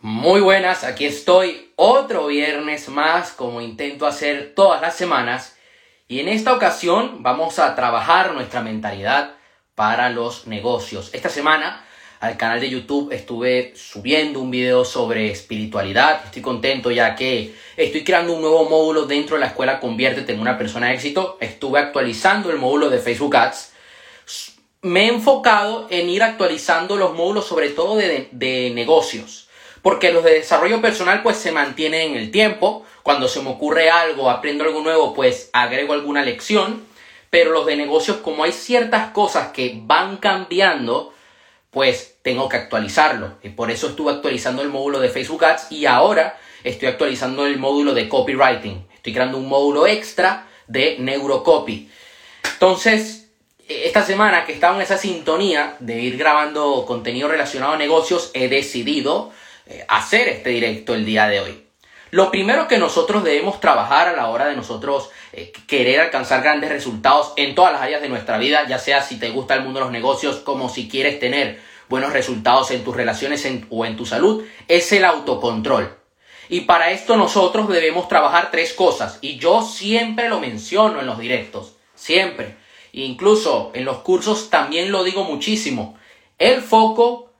Muy buenas, aquí estoy otro viernes más como intento hacer todas las semanas y en esta ocasión vamos a trabajar nuestra mentalidad para los negocios. Esta semana al canal de YouTube estuve subiendo un video sobre espiritualidad. Estoy contento ya que estoy creando un nuevo módulo dentro de la escuela Conviértete en una persona de éxito. Estuve actualizando el módulo de Facebook Ads. Me he enfocado en ir actualizando los módulos sobre todo de, de negocios. Porque los de desarrollo personal pues se mantienen en el tiempo. Cuando se me ocurre algo, aprendo algo nuevo, pues agrego alguna lección. Pero los de negocios, como hay ciertas cosas que van cambiando, pues tengo que actualizarlo. Y por eso estuve actualizando el módulo de Facebook Ads y ahora estoy actualizando el módulo de copywriting. Estoy creando un módulo extra de neurocopy. Entonces, esta semana que estaba en esa sintonía de ir grabando contenido relacionado a negocios, he decidido hacer este directo el día de hoy. Lo primero que nosotros debemos trabajar a la hora de nosotros eh, querer alcanzar grandes resultados en todas las áreas de nuestra vida, ya sea si te gusta el mundo de los negocios como si quieres tener buenos resultados en tus relaciones o en tu salud, es el autocontrol. Y para esto nosotros debemos trabajar tres cosas. Y yo siempre lo menciono en los directos. Siempre. Incluso en los cursos también lo digo muchísimo. El foco,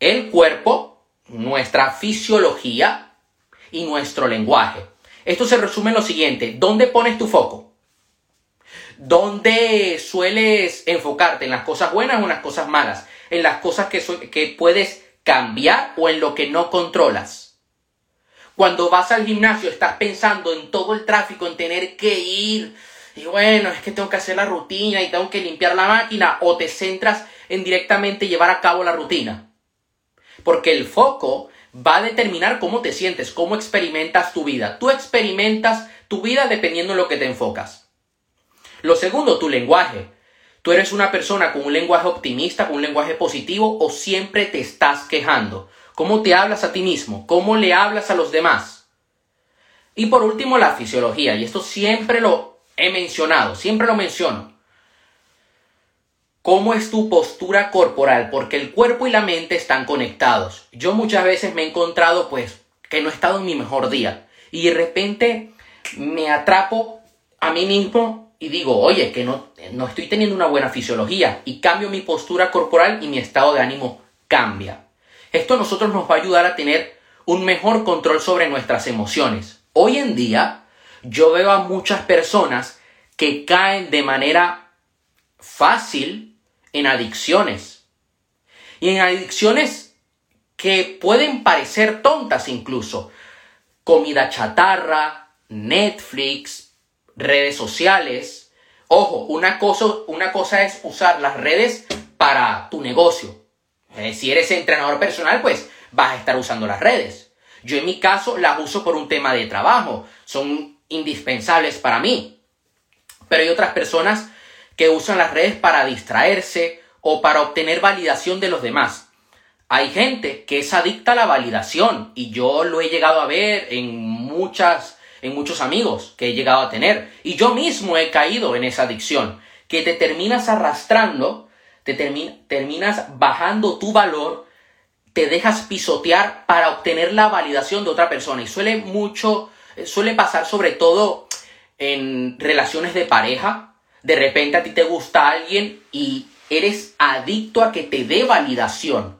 el cuerpo, nuestra fisiología y nuestro lenguaje. Esto se resume en lo siguiente. ¿Dónde pones tu foco? ¿Dónde sueles enfocarte? ¿En las cosas buenas o en las cosas malas? ¿En las cosas que, que puedes cambiar o en lo que no controlas? Cuando vas al gimnasio estás pensando en todo el tráfico, en tener que ir, y bueno, es que tengo que hacer la rutina y tengo que limpiar la máquina, o te centras en directamente llevar a cabo la rutina. Porque el foco va a determinar cómo te sientes, cómo experimentas tu vida. Tú experimentas tu vida dependiendo en lo que te enfocas. Lo segundo, tu lenguaje. ¿Tú eres una persona con un lenguaje optimista, con un lenguaje positivo o siempre te estás quejando? ¿Cómo te hablas a ti mismo? ¿Cómo le hablas a los demás? Y por último, la fisiología. Y esto siempre lo he mencionado, siempre lo menciono. ¿Cómo es tu postura corporal? Porque el cuerpo y la mente están conectados. Yo muchas veces me he encontrado pues que no he estado en mi mejor día y de repente me atrapo a mí mismo y digo, oye, que no, no estoy teniendo una buena fisiología y cambio mi postura corporal y mi estado de ánimo cambia. Esto a nosotros nos va a ayudar a tener un mejor control sobre nuestras emociones. Hoy en día yo veo a muchas personas que caen de manera fácil en adicciones. Y en adicciones que pueden parecer tontas incluso. Comida chatarra, Netflix, redes sociales. Ojo, una cosa, una cosa es usar las redes para tu negocio. Eh, si eres entrenador personal, pues vas a estar usando las redes. Yo en mi caso las uso por un tema de trabajo. Son indispensables para mí. Pero hay otras personas que usan las redes para distraerse o para obtener validación de los demás. Hay gente que es adicta a la validación y yo lo he llegado a ver en muchas en muchos amigos que he llegado a tener y yo mismo he caído en esa adicción que te terminas arrastrando, te terminas bajando tu valor, te dejas pisotear para obtener la validación de otra persona y suele mucho suele pasar sobre todo en relaciones de pareja de repente a ti te gusta alguien y eres adicto a que te dé validación.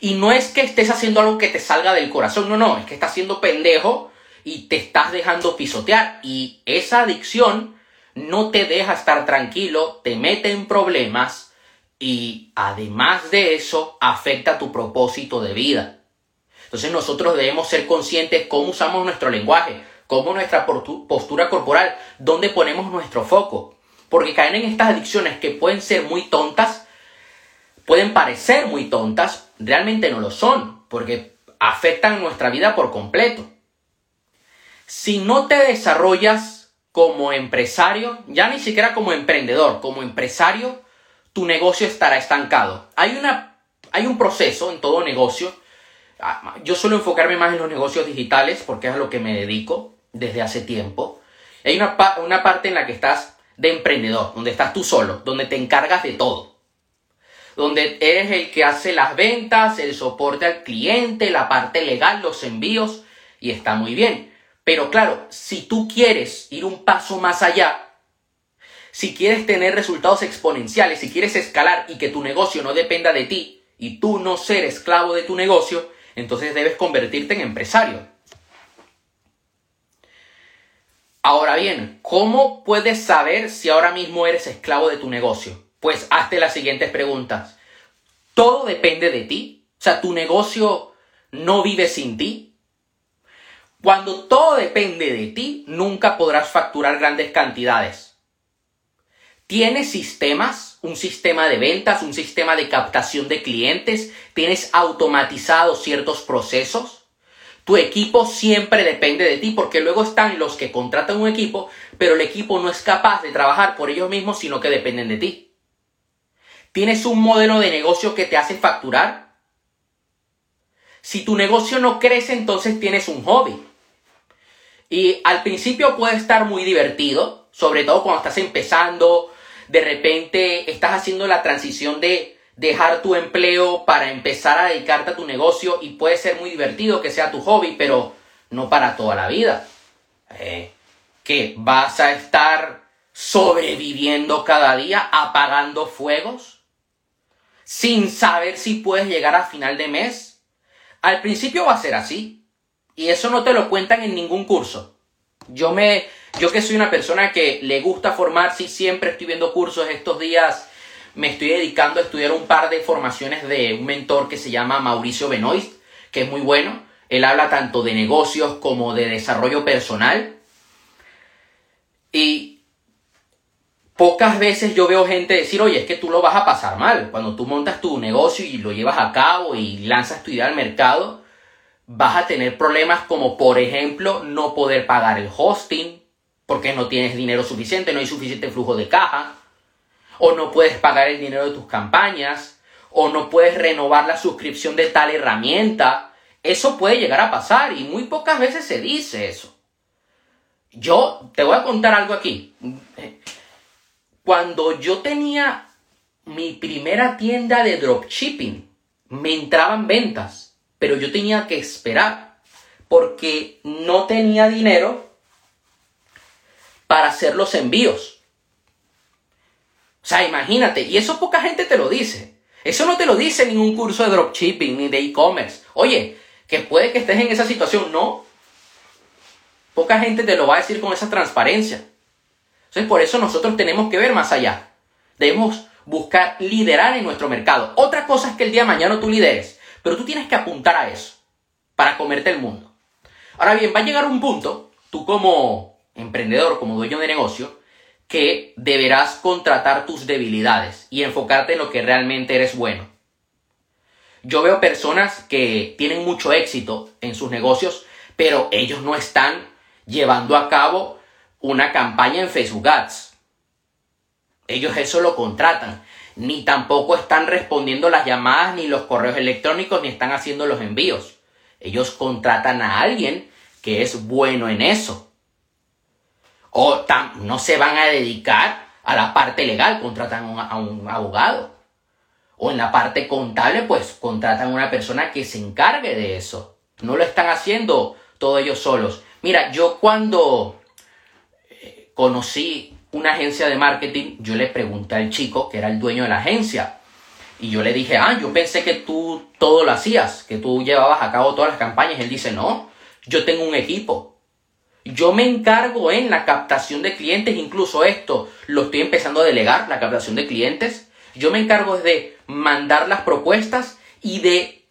Y no es que estés haciendo algo que te salga del corazón, no, no, es que estás siendo pendejo y te estás dejando pisotear. Y esa adicción no te deja estar tranquilo, te mete en problemas y además de eso afecta tu propósito de vida. Entonces nosotros debemos ser conscientes cómo usamos nuestro lenguaje, cómo nuestra postura corporal, dónde ponemos nuestro foco. Porque caer en estas adicciones que pueden ser muy tontas, pueden parecer muy tontas, realmente no lo son, porque afectan nuestra vida por completo. Si no te desarrollas como empresario, ya ni siquiera como emprendedor, como empresario, tu negocio estará estancado. Hay, una, hay un proceso en todo negocio. Ah, yo suelo enfocarme más en los negocios digitales porque es a lo que me dedico desde hace tiempo. Hay una, una parte en la que estás de emprendedor, donde estás tú solo, donde te encargas de todo. donde eres el que hace las ventas, el soporte al cliente, la parte legal, los envíos, y está muy bien. Pero claro, si tú quieres ir un paso más allá, si quieres tener resultados exponenciales, si quieres escalar y que tu negocio no dependa de ti y tú no ser esclavo de tu negocio, entonces debes convertirte en empresario. Ahora bien, ¿cómo puedes saber si ahora mismo eres esclavo de tu negocio? Pues hazte las siguientes preguntas. ¿Todo depende de ti? O sea, ¿tu negocio no vive sin ti? Cuando todo depende de ti, nunca podrás facturar grandes cantidades. ¿Tienes sistemas? Un sistema de ventas, un sistema de captación de clientes. ¿Tienes automatizados ciertos procesos? Tu equipo siempre depende de ti porque luego están los que contratan un equipo, pero el equipo no es capaz de trabajar por ellos mismos, sino que dependen de ti. ¿Tienes un modelo de negocio que te hace facturar? Si tu negocio no crece, entonces tienes un hobby. Y al principio puede estar muy divertido, sobre todo cuando estás empezando, de repente estás haciendo la transición de dejar tu empleo para empezar a dedicarte a tu negocio y puede ser muy divertido que sea tu hobby, pero no para toda la vida. Eh, que vas a estar sobreviviendo cada día, apagando fuegos, sin saber si puedes llegar a final de mes. Al principio va a ser así. Y eso no te lo cuentan en ningún curso. Yo me, yo que soy una persona que le gusta formarse y siempre estoy viendo cursos estos días me estoy dedicando a estudiar un par de formaciones de un mentor que se llama Mauricio Benoist, que es muy bueno. Él habla tanto de negocios como de desarrollo personal. Y pocas veces yo veo gente decir, oye, es que tú lo vas a pasar mal. Cuando tú montas tu negocio y lo llevas a cabo y lanzas tu idea al mercado, vas a tener problemas como, por ejemplo, no poder pagar el hosting porque no tienes dinero suficiente, no hay suficiente flujo de caja o no puedes pagar el dinero de tus campañas, o no puedes renovar la suscripción de tal herramienta. Eso puede llegar a pasar y muy pocas veces se dice eso. Yo te voy a contar algo aquí. Cuando yo tenía mi primera tienda de dropshipping, me entraban ventas, pero yo tenía que esperar porque no tenía dinero para hacer los envíos. O sea, imagínate, y eso poca gente te lo dice. Eso no te lo dice ningún curso de dropshipping ni de e-commerce. Oye, que puede que estés en esa situación, no. Poca gente te lo va a decir con esa transparencia. Entonces, por eso nosotros tenemos que ver más allá. Debemos buscar liderar en nuestro mercado. Otra cosa es que el día de mañana tú lideres, pero tú tienes que apuntar a eso para comerte el mundo. Ahora bien, va a llegar un punto, tú como emprendedor, como dueño de negocio, que deberás contratar tus debilidades y enfocarte en lo que realmente eres bueno. Yo veo personas que tienen mucho éxito en sus negocios, pero ellos no están llevando a cabo una campaña en Facebook Ads. Ellos eso lo contratan. Ni tampoco están respondiendo las llamadas, ni los correos electrónicos, ni están haciendo los envíos. Ellos contratan a alguien que es bueno en eso o no se van a dedicar a la parte legal, contratan a un abogado. O en la parte contable, pues contratan a una persona que se encargue de eso. No lo están haciendo todos ellos solos. Mira, yo cuando eh, conocí una agencia de marketing, yo le pregunté al chico, que era el dueño de la agencia, y yo le dije, ah, yo pensé que tú todo lo hacías, que tú llevabas a cabo todas las campañas. Él dice, no, yo tengo un equipo. Yo me encargo en la captación de clientes, incluso esto lo estoy empezando a delegar, la captación de clientes. Yo me encargo de mandar las propuestas y de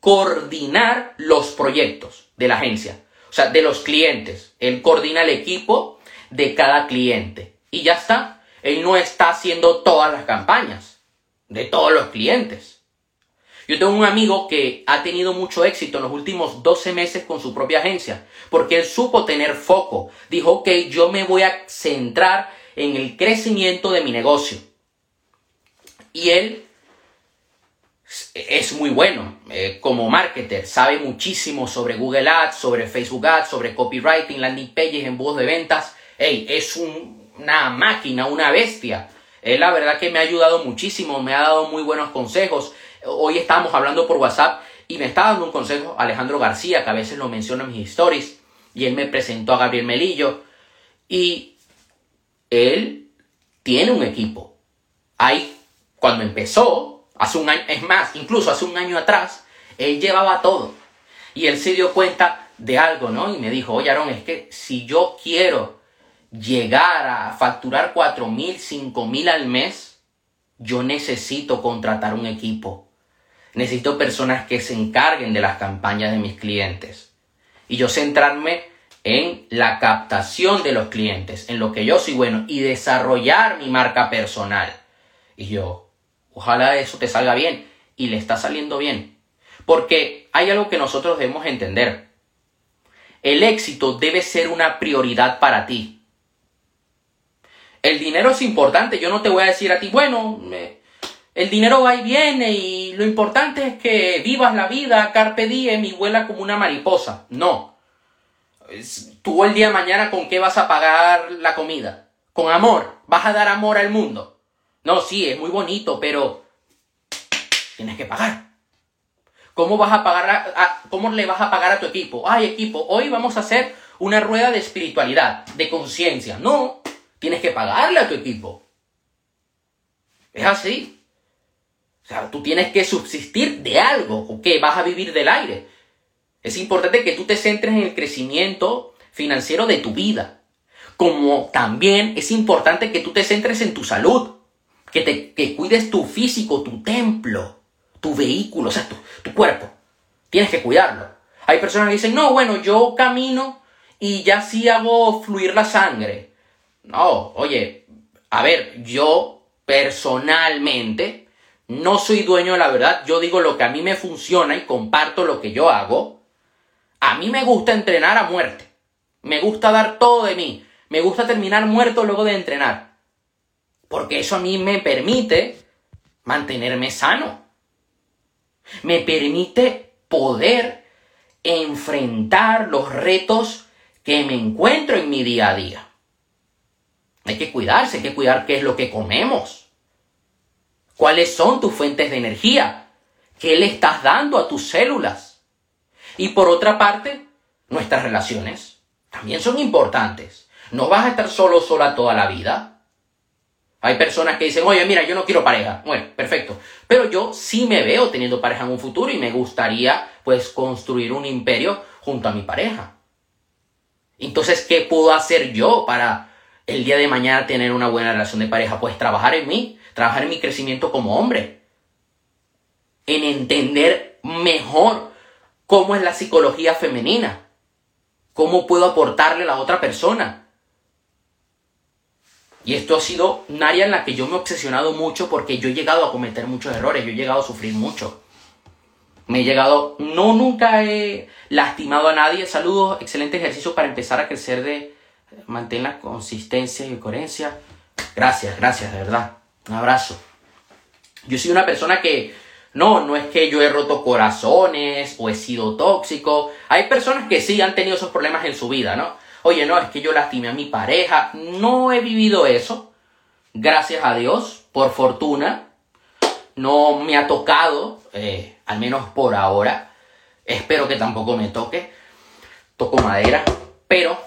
coordinar los proyectos de la agencia, o sea, de los clientes. Él coordina el equipo de cada cliente y ya está. Él no está haciendo todas las campañas de todos los clientes. Yo tengo un amigo que ha tenido mucho éxito en los últimos 12 meses con su propia agencia, porque él supo tener foco. Dijo, ok, yo me voy a centrar en el crecimiento de mi negocio. Y él es muy bueno eh, como marketer, sabe muchísimo sobre Google Ads, sobre Facebook Ads, sobre copywriting, landing pages, embudos de ventas. Hey, es una máquina, una bestia. Él la verdad que me ha ayudado muchísimo, me ha dado muy buenos consejos. Hoy estábamos hablando por WhatsApp y me está dando un consejo Alejandro García, que a veces lo menciona en mis stories, y él me presentó a Gabriel Melillo. Y él tiene un equipo. Ahí, cuando empezó, hace un año, es más, incluso hace un año atrás, él llevaba todo. Y él se dio cuenta de algo, ¿no? Y me dijo, oye, Aaron, es que si yo quiero llegar a facturar cuatro mil, cinco mil al mes, yo necesito contratar un equipo. Necesito personas que se encarguen de las campañas de mis clientes. Y yo centrarme en la captación de los clientes, en lo que yo soy bueno y desarrollar mi marca personal. Y yo, ojalá eso te salga bien y le está saliendo bien. Porque hay algo que nosotros debemos entender. El éxito debe ser una prioridad para ti. El dinero es importante. Yo no te voy a decir a ti, bueno, el dinero va y viene y lo importante es que vivas la vida, carpe diem y vuela como una mariposa. No. Tú el día de mañana con qué vas a pagar la comida? Con amor. ¿Vas a dar amor al mundo? No, sí, es muy bonito, pero tienes que pagar. ¿Cómo vas a pagar cómo le vas a pagar a tu equipo? Ay, equipo, hoy vamos a hacer una rueda de espiritualidad, de conciencia. No, tienes que pagarle a tu equipo. Es así. O sea, tú tienes que subsistir de algo, ¿o qué? Vas a vivir del aire. Es importante que tú te centres en el crecimiento financiero de tu vida. Como también es importante que tú te centres en tu salud, que, te, que cuides tu físico, tu templo, tu vehículo, o sea, tu, tu cuerpo. Tienes que cuidarlo. Hay personas que dicen, no, bueno, yo camino y ya sí hago fluir la sangre. No, oye, a ver, yo personalmente no soy dueño de la verdad. Yo digo lo que a mí me funciona y comparto lo que yo hago. A mí me gusta entrenar a muerte. Me gusta dar todo de mí. Me gusta terminar muerto luego de entrenar. Porque eso a mí me permite mantenerme sano. Me permite poder enfrentar los retos que me encuentro en mi día a día. Hay que cuidarse, hay que cuidar qué es lo que comemos. ¿Cuáles son tus fuentes de energía? ¿Qué le estás dando a tus células? Y por otra parte, nuestras relaciones también son importantes. No vas a estar solo sola toda la vida. Hay personas que dicen, oye, mira, yo no quiero pareja. Bueno, perfecto. Pero yo sí me veo teniendo pareja en un futuro y me gustaría, pues, construir un imperio junto a mi pareja. Entonces, ¿qué puedo hacer yo para el día de mañana tener una buena relación de pareja? Pues trabajar en mí, trabajar en mi crecimiento como hombre. En entender mejor cómo es la psicología femenina. Cómo puedo aportarle a la otra persona y esto ha sido un área en la que yo me he obsesionado mucho porque yo he llegado a cometer muchos errores, yo he llegado a sufrir mucho. Me he llegado, no nunca he lastimado a nadie. Saludos, excelente ejercicio para empezar a crecer de mantener la consistencia y coherencia. Gracias, gracias, de verdad. Un abrazo. Yo soy una persona que no, no es que yo he roto corazones o he sido tóxico. Hay personas que sí han tenido esos problemas en su vida, ¿no? oye, no, es que yo lastimé a mi pareja. No he vivido eso. Gracias a Dios, por fortuna. No me ha tocado, eh, al menos por ahora. Espero que tampoco me toque. Toco madera. Pero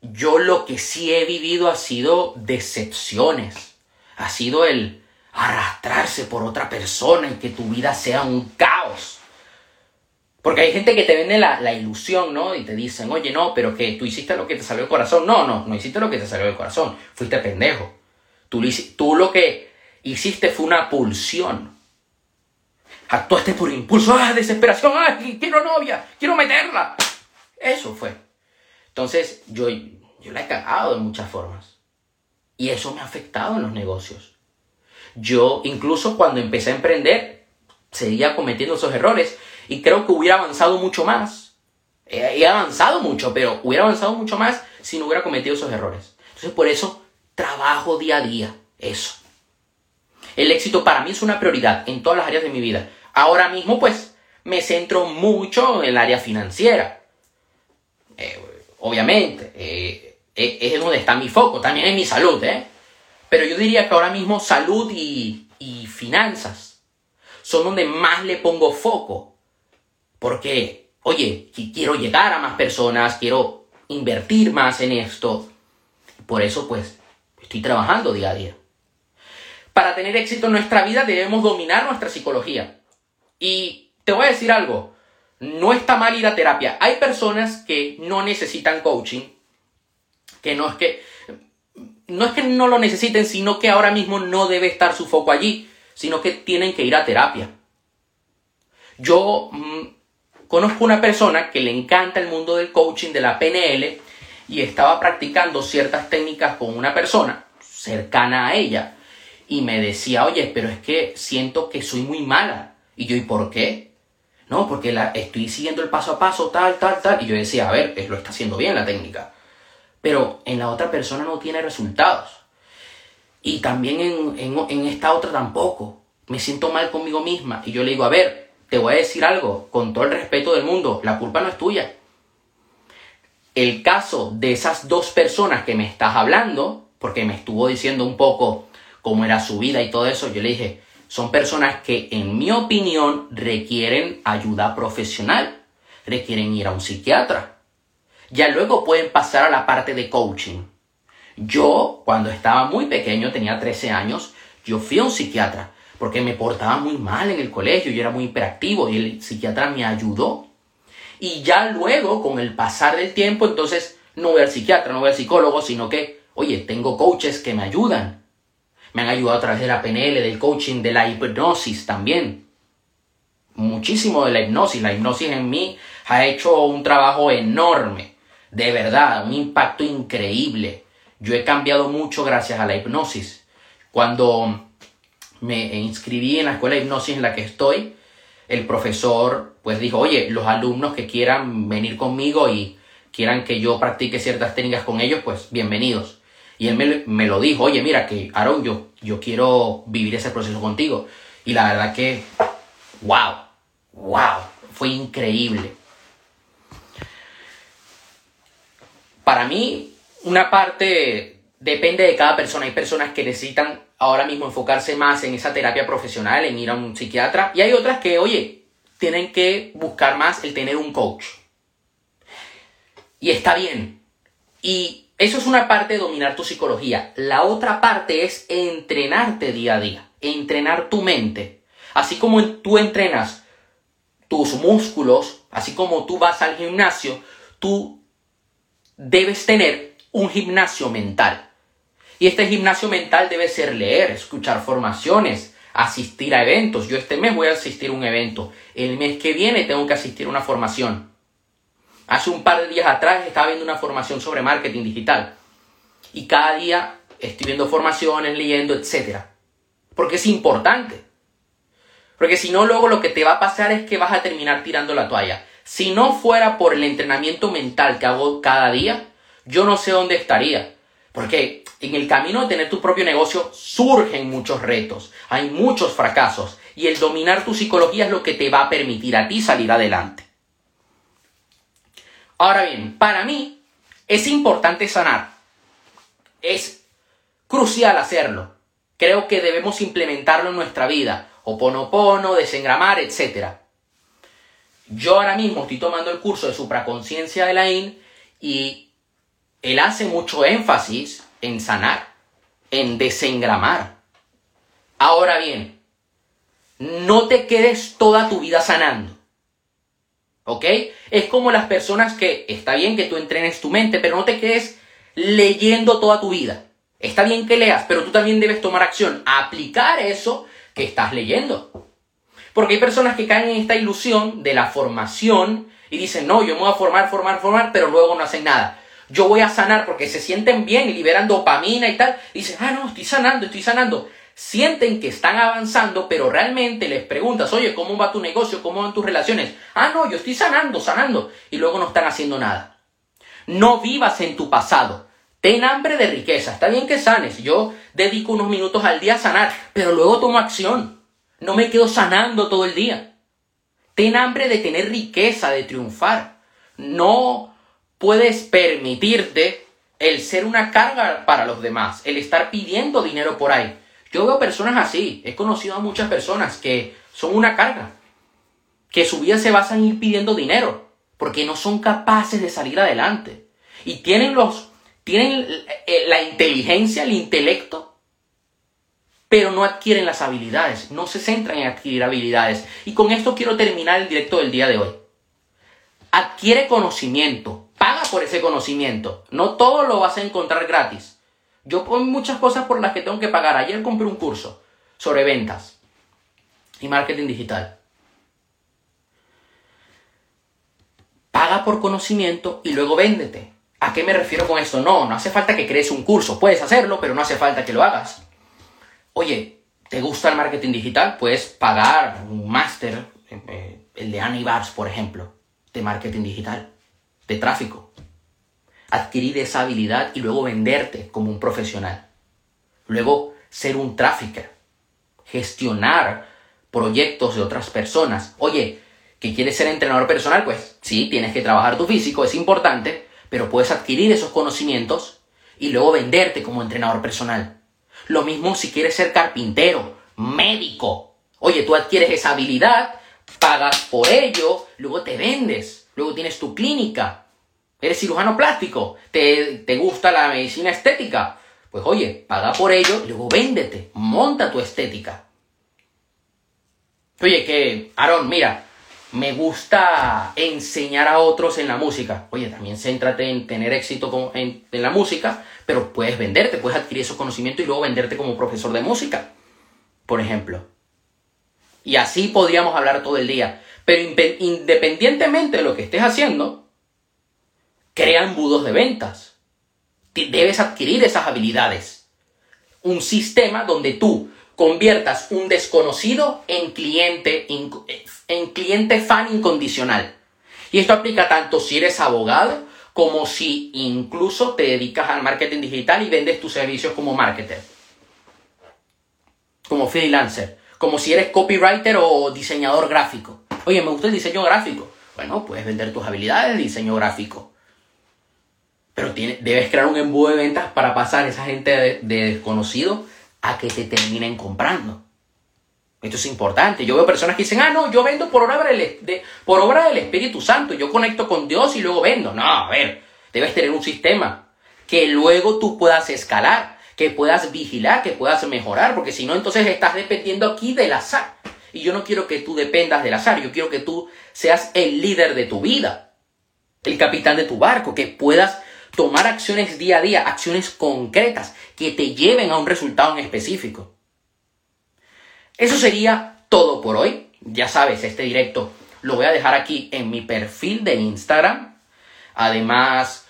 yo lo que sí he vivido ha sido decepciones. Ha sido el arrastrarse por otra persona y que tu vida sea un caos. Porque hay gente que te vende la, ilusión, ¿no? Y te dicen, oye, no, pero que tú hiciste lo que te salió del corazón. No, no, no hiciste lo que te salió del corazón. Fuiste pendejo. Tú, tú lo que hiciste fue una pulsión. Actuaste por impulso. ¡Ah, desesperación! ¡Ah, quiero novia! ¡Quiero meterla! Eso fue. Entonces, yo, yo la he cagado de muchas formas. Y eso me ha afectado en los negocios. Yo, incluso cuando empecé a emprender, seguía cometiendo esos errores y creo que hubiera avanzado mucho más. He, avanzado mucho, pero hubiera avanzado mucho más si no hubiera cometido esos errores. Entonces, por eso trabajo día a día eso. El éxito para mí es una prioridad en todas las áreas de mi vida. Ahora mismo, pues, me centro mucho en el área financiera. Eh, obviamente, eh, es donde está mi foco, también en mi salud, ¿eh? Pero yo diría que ahora mismo salud y, y finanzas son donde más le pongo foco. Porque, oye, quiero llegar a más personas, quiero invertir más en esto. Por eso, pues, estoy trabajando día a día. Para tener éxito en nuestra vida debemos dominar nuestra psicología. Y te voy a decir algo, no está mal ir a terapia. Hay personas que no necesitan coaching, que no es que no es que no lo necesiten, sino que ahora mismo no debe estar su foco allí, sino que tienen que ir a terapia. Yo mm, conozco una persona que le encanta el mundo del coaching, de la PNL, y estaba practicando ciertas técnicas con una persona cercana a ella. Y me decía, oye, pero es que siento que soy muy mala. Y yo, ¿y por qué? No, porque la, estoy siguiendo el paso a paso, tal, tal, tal. Y yo decía, a ver, lo está haciendo bien la técnica. Pero en la otra persona no tiene resultados. Y también en, en esta otra tampoco. Me siento mal conmigo misma. Y yo le digo, a ver, te voy a decir algo, con todo el respeto del mundo, la culpa no es tuya. El caso de esas dos personas que me estás hablando, porque me estuvo diciendo un poco cómo era su vida y todo eso, yo le dije, son personas que en mi opinión requieren ayuda profesional, requieren ir a un psiquiatra. Ya luego pueden pasar a la parte de coaching. Yo, cuando estaba muy pequeño, tenía 13 años, yo fui a un psiquiatra porque me portaba muy mal en el colegio, yo era muy hiperactivo y el psiquiatra me ayudó. Y ya luego, con el pasar del tiempo, entonces no voy al psiquiatra, no voy al psicólogo, sino que, oye, tengo coaches que me ayudan. Me han ayudado a través de la PNL, del coaching, de la hipnosis también. Muchísimo de la hipnosis. La hipnosis en mí ha hecho un trabajo enorme. De verdad, un impacto increíble. Yo he cambiado mucho gracias a la hipnosis. Cuando me inscribí en la escuela de hipnosis en la que estoy, el profesor pues dijo, oye, los alumnos que quieran venir conmigo y quieran que yo practique ciertas técnicas con ellos, pues bienvenidos. Y él me, lo dijo, oye, mira que Aaron, yo, yo quiero vivir ese proceso contigo. Y la verdad que, wow, wow, fue increíble. Para mí, una parte depende de cada persona. Hay personas que necesitan ahora mismo enfocarse más en esa terapia profesional, en ir a un psiquiatra. Y hay otras que, oye, tienen que buscar más el tener un coach. Y está bien. Y eso es una parte de dominar tu psicología. La otra parte es entrenarte día a día, entrenar tu mente. Así como tú entrenas tus músculos, así como tú vas al gimnasio, tú debes tener un gimnasio mental. Y este gimnasio mental debe ser leer, escuchar formaciones, asistir a eventos. Yo este mes voy a asistir a un evento. El mes que viene tengo que asistir a una formación. Hace un par de días atrás estaba viendo una formación sobre marketing digital. Y cada día estoy viendo formaciones, leyendo, etc. Porque es importante. Porque si no, luego lo que te va a pasar es que vas a terminar tirando la toalla. Si no fuera por el entrenamiento mental que hago cada día, yo no sé dónde estaría. Porque en el camino de tener tu propio negocio surgen muchos retos, hay muchos fracasos y el dominar tu psicología es lo que te va a permitir a ti salir adelante. Ahora bien, para mí es importante sanar. Es crucial hacerlo. Creo que debemos implementarlo en nuestra vida. Oponopono, desengramar, etc. Yo ahora mismo estoy tomando el curso de supraconciencia de la IN y él hace mucho énfasis en sanar, en desengramar. Ahora bien, no te quedes toda tu vida sanando. ¿Ok? Es como las personas que, está bien que tú entrenes tu mente, pero no te quedes leyendo toda tu vida. Está bien que leas, pero tú también debes tomar acción, aplicar eso que estás leyendo. Porque hay personas que caen en esta ilusión de la formación y dicen, no, yo me voy a formar, formar, formar, pero luego no hacen nada yo voy a sanar porque se sienten bien y liberan dopamina y tal. Y dicen, ah, no, estoy sanando, estoy sanando. Sienten que están avanzando, pero realmente les preguntas, oye, ¿cómo va tu negocio? ¿Cómo van tus relaciones? Ah, no, yo estoy sanando, sanando. Y luego no están haciendo nada. No vivas en tu pasado. Ten hambre de riqueza. Está bien que sanes. Yo dedico unos minutos al día a sanar, pero luego tomo acción. No me quedo sanando todo el día. Ten hambre de tener riqueza, de triunfar. No puedes permitirte el ser una carga para los demás, el estar pidiendo dinero por ahí. Yo veo personas así, he conocido a muchas personas que son una carga, que su vida se basa en ir pidiendo dinero, porque no son capaces de salir adelante. Y tienen los tienen eh, la inteligencia, el intelecto, pero no adquieren las habilidades, no se centran en adquirir habilidades. Y con esto quiero terminar el directo del día de hoy. Adquiere conocimiento, paga por ese conocimiento. No todo lo vas a encontrar gratis. Yo pongo muchas cosas por las que tengo que pagar. Ayer compré un curso sobre ventas y marketing digital. Paga por conocimiento y luego véndete. ¿A qué me refiero con esto? No, no hace falta que crees un curso. Puedes hacerlo, pero no hace falta que lo hagas. Oye, ¿te gusta el marketing digital? Puedes pagar un máster, eh, el de Annie por ejemplo, de marketing digital, de tráfico. Adquirir esa habilidad y luego venderte como un profesional. Luego, ser un trafficker. Gestionar proyectos de otras personas. Oye, ¿que quieres ser entrenador personal? Pues sí, tienes que trabajar tu físico, es importante, pero puedes adquirir esos conocimientos y luego venderte como entrenador personal. Lo mismo si quieres ser carpintero, médico. Oye, tú adquieres esa habilidad, pagas por ello, luego te vendes, luego tienes tu clínica. Eres cirujano plástico, te, te gusta la medicina estética. Pues oye, paga por ello luego véndete, monta tu estética. Oye, que, Aaron, mira, me gusta enseñar a otros en la música. Oye, también céntrate en tener éxito en, la música, pero puedes venderte, puedes adquirir esos conocimientos y luego venderte como profesor de música, por ejemplo. Y así podríamos hablar todo el día. Pero independientemente de lo que estés haciendo, crea embudos de ventas. Debes adquirir esas habilidades. Un sistema donde tú conviertas un desconocido en cliente, en cliente fan incondicional. Y esto aplica tanto si eres abogado como si incluso te dedicas al marketing digital y vendes tus servicios como marketer, como freelancer, como si eres copywriter o diseñador gráfico. Oye, me gusta el diseño gráfico. Bueno, puedes vender tus habilidades de diseño gráfico. Pero debes crear un embudo de ventas para pasar a esa gente de desconocido a que te terminen comprando. Esto es importante. Yo veo personas que dicen, ah, no, yo vendo por obra del, por obra del Espíritu Santo. Yo conecto con Dios y luego vendo. No, a ver, debes tener un sistema que luego tú puedas escalar, que puedas vigilar, que puedas mejorar, porque si no, entonces estás dependiendo aquí del azar. Y yo no quiero que tú dependas del azar, yo quiero que tú seas el líder de tu vida, el capitán de tu barco, que puedas tomar acciones día a día, acciones concretas que te lleven a un resultado en específico. Eso sería todo por hoy. Ya sabes, este directo lo voy a dejar aquí en mi perfil de Instagram. Además,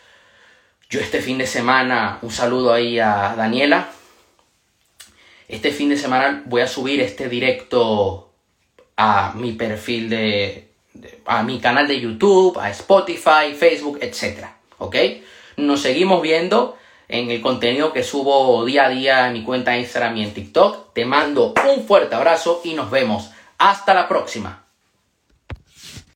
yo este fin de semana, un saludo ahí a Daniela. Este fin de semana voy a subir este directo a mi perfil de, a mi canal de YouTube, a Spotify, Facebook, etc. ¿Ok? Nos seguimos viendo en el contenido que subo día a día en mi cuenta Instagram y en TikTok. Te mando un fuerte abrazo y nos vemos. Hasta la próxima.